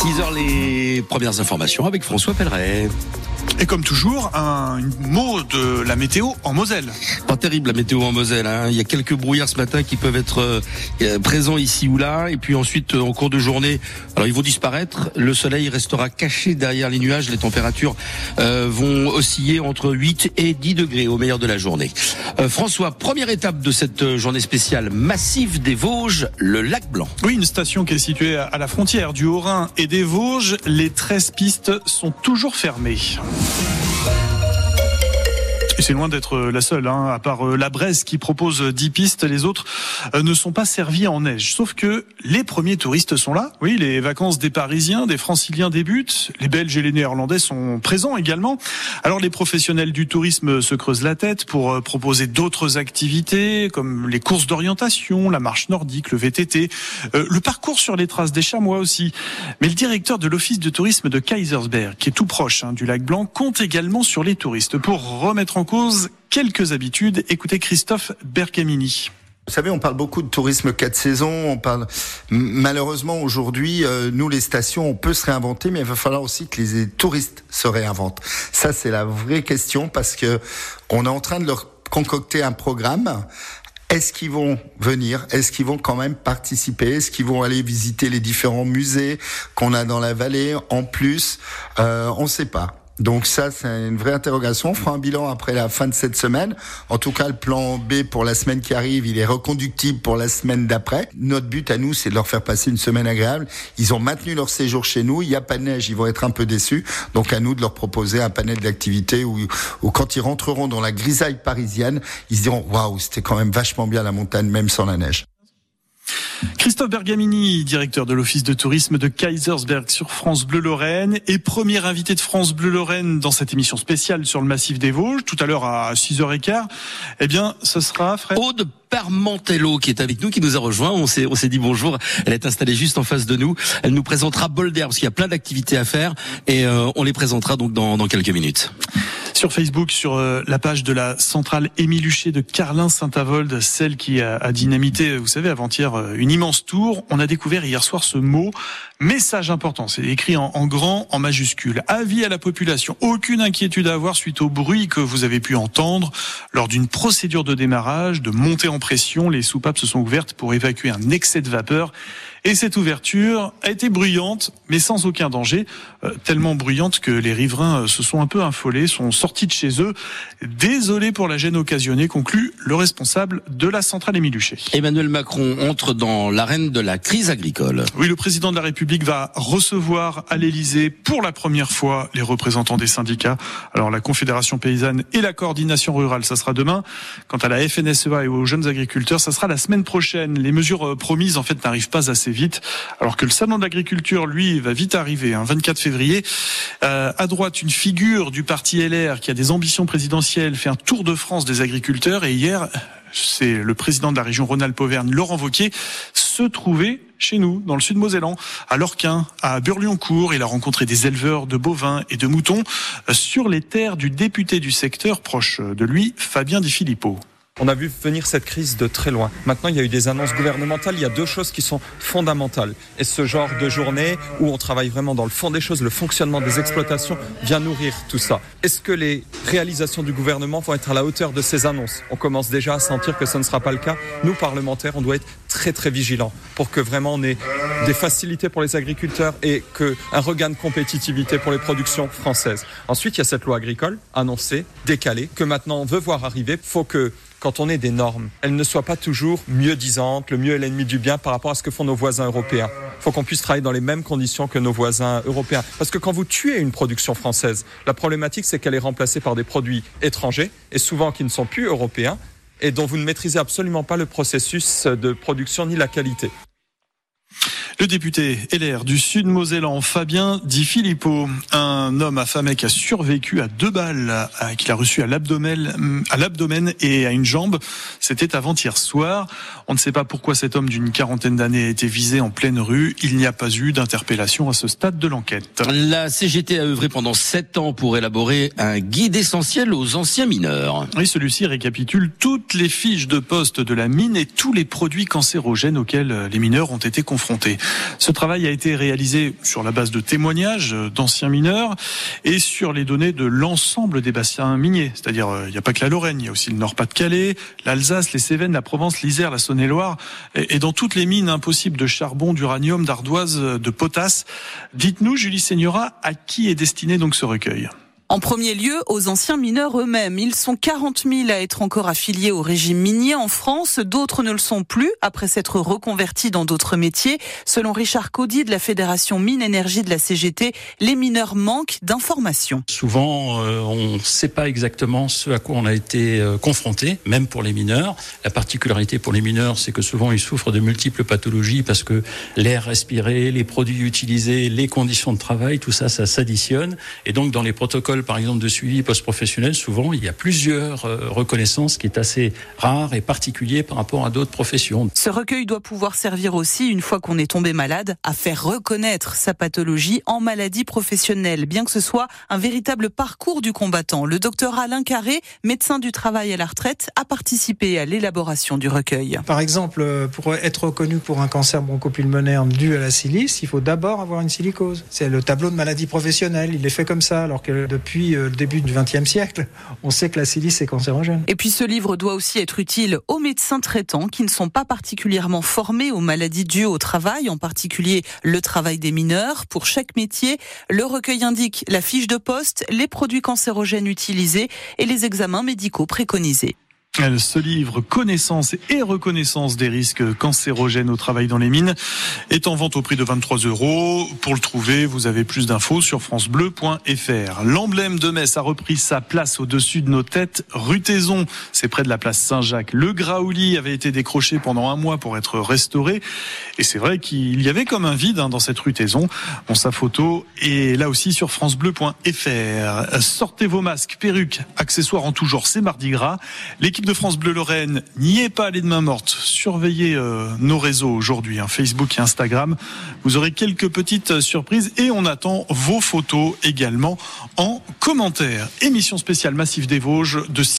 6 heures les premières informations avec François Pelleret. Et comme toujours, un mot de la météo en Moselle. Pas terrible la météo en Moselle. Hein. Il y a quelques brouillards ce matin qui peuvent être euh, présents ici ou là. Et puis ensuite, en cours de journée, alors ils vont disparaître. Le soleil restera caché derrière les nuages. Les températures euh, vont osciller entre 8 et 10 degrés au meilleur de la journée. Euh, François, première étape de cette journée spéciale massive des Vosges, le lac Blanc. Oui, une station qui est située à la frontière du Haut-Rhin et des Vosges. Les 13 pistes sont toujours fermées. Et c'est loin d'être la seule, hein. à part euh, la Bresse qui propose 10 pistes, les autres euh, ne sont pas servis en neige. Sauf que les premiers touristes sont là. Oui, les vacances des Parisiens, des Franciliens débutent. Les Belges et les Néerlandais sont présents également. Alors les professionnels du tourisme se creusent la tête pour euh, proposer d'autres activités comme les courses d'orientation, la marche nordique, le VTT, le parcours sur les traces des chamois aussi. Mais le directeur de l'office de tourisme de Kaisersberg, qui est tout proche hein, du lac Blanc, compte également sur les touristes pour remettre en quelques habitudes. Écoutez Christophe Bergamini. Vous savez, on parle beaucoup de tourisme quatre saisons. On parle malheureusement aujourd'hui, euh, nous les stations, on peut se réinventer, mais il va falloir aussi que les touristes se réinventent. Ça, c'est la vraie question parce que on est en train de leur concocter un programme. Est-ce qu'ils vont venir? Est-ce qu'ils vont quand même participer? Est-ce qu'ils vont aller visiter les différents musées qu'on a dans la vallée? En plus, euh, on ne sait pas. Donc ça, c'est une vraie interrogation. On fera un bilan après la fin de cette semaine. En tout cas, le plan B pour la semaine qui arrive, il est reconductible pour la semaine d'après. Notre but à nous, c'est de leur faire passer une semaine agréable. Ils ont maintenu leur séjour chez nous. Il n'y a pas de neige, ils vont être un peu déçus. Donc à nous de leur proposer un panel d'activités où, où quand ils rentreront dans la grisaille parisienne, ils se diront waouh, c'était quand même vachement bien la montagne, même sans la neige. Christophe Bergamini, directeur de l'office de tourisme de Kaisersberg sur France Bleu Lorraine et premier invité de France Bleu Lorraine dans cette émission spéciale sur le massif des Vosges, tout à l'heure à 6h15. Eh bien, ce sera Fred. Parmentello qui est avec nous, qui nous a rejoint. On s'est, on s'est dit bonjour. Elle est installée juste en face de nous. Elle nous présentera Bolder parce qu'il y a plein d'activités à faire et euh, on les présentera donc dans, dans quelques minutes sur Facebook, sur euh, la page de la centrale Émile Huchet de Carlin-Saint-Avold, celle qui a, a, dynamité, vous savez, avant-hier, euh, une immense tour. On a découvert hier soir ce mot, message important. C'est écrit en, en, grand, en majuscule. Avis à la population. Aucune inquiétude à avoir suite au bruit que vous avez pu entendre lors d'une procédure de démarrage, de montée en Les soupapes se sont ouvertes pour évacuer un excès de vapeur. Et cette ouverture a été bruyante, mais sans aucun danger, euh, tellement bruyante que les riverains euh, se sont un peu infolés, sont sortis de chez eux. Désolé pour la gêne occasionnée, conclut le responsable de la centrale Émile Emmanuel Macron entre dans l'arène de la crise agricole. Oui, le président de la République va recevoir à l'Élysée pour la première fois les représentants des syndicats. Alors la Confédération paysanne et la coordination rurale, ça sera demain. Quant à la FNSEA et aux jeunes agriculteurs, ça sera la semaine prochaine. Les mesures euh, promises en fait n'arrivent pas assez alors que le salon de l'agriculture, lui, va vite arriver, hein, 24 février. Euh, à droite, une figure du parti LR qui a des ambitions présidentielles fait un tour de France des agriculteurs et hier, c'est le président de la région Rhône-Alpes-Auvergne, Laurent Wauquiez, se trouvait chez nous, dans le sud Mosellan, à Lorquin, à Burlioncourt. Il a rencontré des éleveurs de bovins et de moutons euh, sur les terres du député du secteur proche de lui, Fabien Di Filippo. On a vu venir cette crise de très loin. Maintenant, il y a eu des annonces gouvernementales. Il y a deux choses qui sont fondamentales. Et ce genre de journée où on travaille vraiment dans le fond des choses, le fonctionnement des exploitations, vient nourrir tout ça. Est-ce que les réalisations du gouvernement vont être à la hauteur de ces annonces? On commence déjà à sentir que ce ne sera pas le cas. Nous, parlementaires, on doit être très très vigilants pour que vraiment on ait des facilités pour les agriculteurs et qu'un regain de compétitivité pour les productions françaises. Ensuite, il y a cette loi agricole annoncée, décalée, que maintenant on veut voir arriver. Faut que quand on ait des normes, elles ne soient pas toujours mieux disantes, le mieux est l'ennemi du bien par rapport à ce que font nos voisins européens. Il faut qu'on puisse travailler dans les mêmes conditions que nos voisins européens. Parce que quand vous tuez une production française, la problématique c'est qu'elle est remplacée par des produits étrangers et souvent qui ne sont plus européens et dont vous ne maîtrisez absolument pas le processus de production ni la qualité. Le député LR du Sud Mosellan, Fabien Di Filippo, un homme affamé qui a survécu à deux balles qu'il a reçues à l'abdomen, à l'abdomen et à une jambe. C'était avant-hier soir. On ne sait pas pourquoi cet homme d'une quarantaine d'années a été visé en pleine rue. Il n'y a pas eu d'interpellation à ce stade de l'enquête. La CGT a œuvré pendant sept ans pour élaborer un guide essentiel aux anciens mineurs. Oui, celui-ci récapitule toutes les fiches de poste de la mine et tous les produits cancérogènes auxquels les mineurs ont été confrontés. Ce travail a été réalisé sur la base de témoignages d'anciens mineurs et sur les données de l'ensemble des bassins miniers. C'est-à-dire, euh, il n'y a pas que la Lorraine, il y a aussi le Nord-Pas-de-Calais, l'Alsace, les Cévennes, la Provence, l'Isère, la Saône-et-Loire et dans toutes les mines impossibles de charbon, d'uranium, d'ardoise, de potasse. Dites-nous, Julie Seigneura, à qui est destiné donc ce recueil? En premier lieu, aux anciens mineurs eux-mêmes. Ils sont 40 000 à être encore affiliés au régime minier en France. D'autres ne le sont plus après s'être reconvertis dans d'autres métiers. Selon Richard Caudy de la Fédération Mine Énergie de la CGT, les mineurs manquent d'informations. Souvent, euh, on ne sait pas exactement ce à quoi on a été euh, confronté, même pour les mineurs. La particularité pour les mineurs, c'est que souvent ils souffrent de multiples pathologies parce que l'air respiré, les produits utilisés, les conditions de travail, tout ça, ça s'additionne. Et donc, dans les protocoles par exemple, de suivi post-professionnel, souvent, il y a plusieurs euh, reconnaissances qui est assez rare et particulier par rapport à d'autres professions. Ce recueil doit pouvoir servir aussi, une fois qu'on est tombé malade, à faire reconnaître sa pathologie en maladie professionnelle, bien que ce soit un véritable parcours du combattant. Le docteur Alain Carré, médecin du travail à la retraite, a participé à l'élaboration du recueil. Par exemple, pour être reconnu pour un cancer bronchopulmonaire dû à la silice, il faut d'abord avoir une silicose. C'est le tableau de maladie professionnelle. Il est fait comme ça, alors que depuis depuis euh, le début du XXe siècle, on sait que la silice est cancérogène. Et puis ce livre doit aussi être utile aux médecins traitants qui ne sont pas particulièrement formés aux maladies dues au travail, en particulier le travail des mineurs. Pour chaque métier, le recueil indique la fiche de poste, les produits cancérogènes utilisés et les examens médicaux préconisés. Ce livre Connaissance et reconnaissance des risques cancérogènes au travail dans les mines est en vente au prix de 23 euros. Pour le trouver, vous avez plus d'infos sur francebleu.fr. L'emblème de Metz a repris sa place au-dessus de nos têtes. Rutaison, c'est près de la place Saint-Jacques. Le Graouli avait été décroché pendant un mois pour être restauré. Et c'est vrai qu'il y avait comme un vide hein, dans cette rutaison. Bon, sa photo est là aussi sur francebleu.fr. Sortez vos masques, perruques, accessoires en tout genre, c'est mardi gras. De France Bleu Lorraine n'y est pas allée de main morte. Surveillez euh, nos réseaux aujourd'hui, hein, Facebook et Instagram. Vous aurez quelques petites euh, surprises et on attend vos photos également en commentaire. Émission spéciale Massif des Vosges de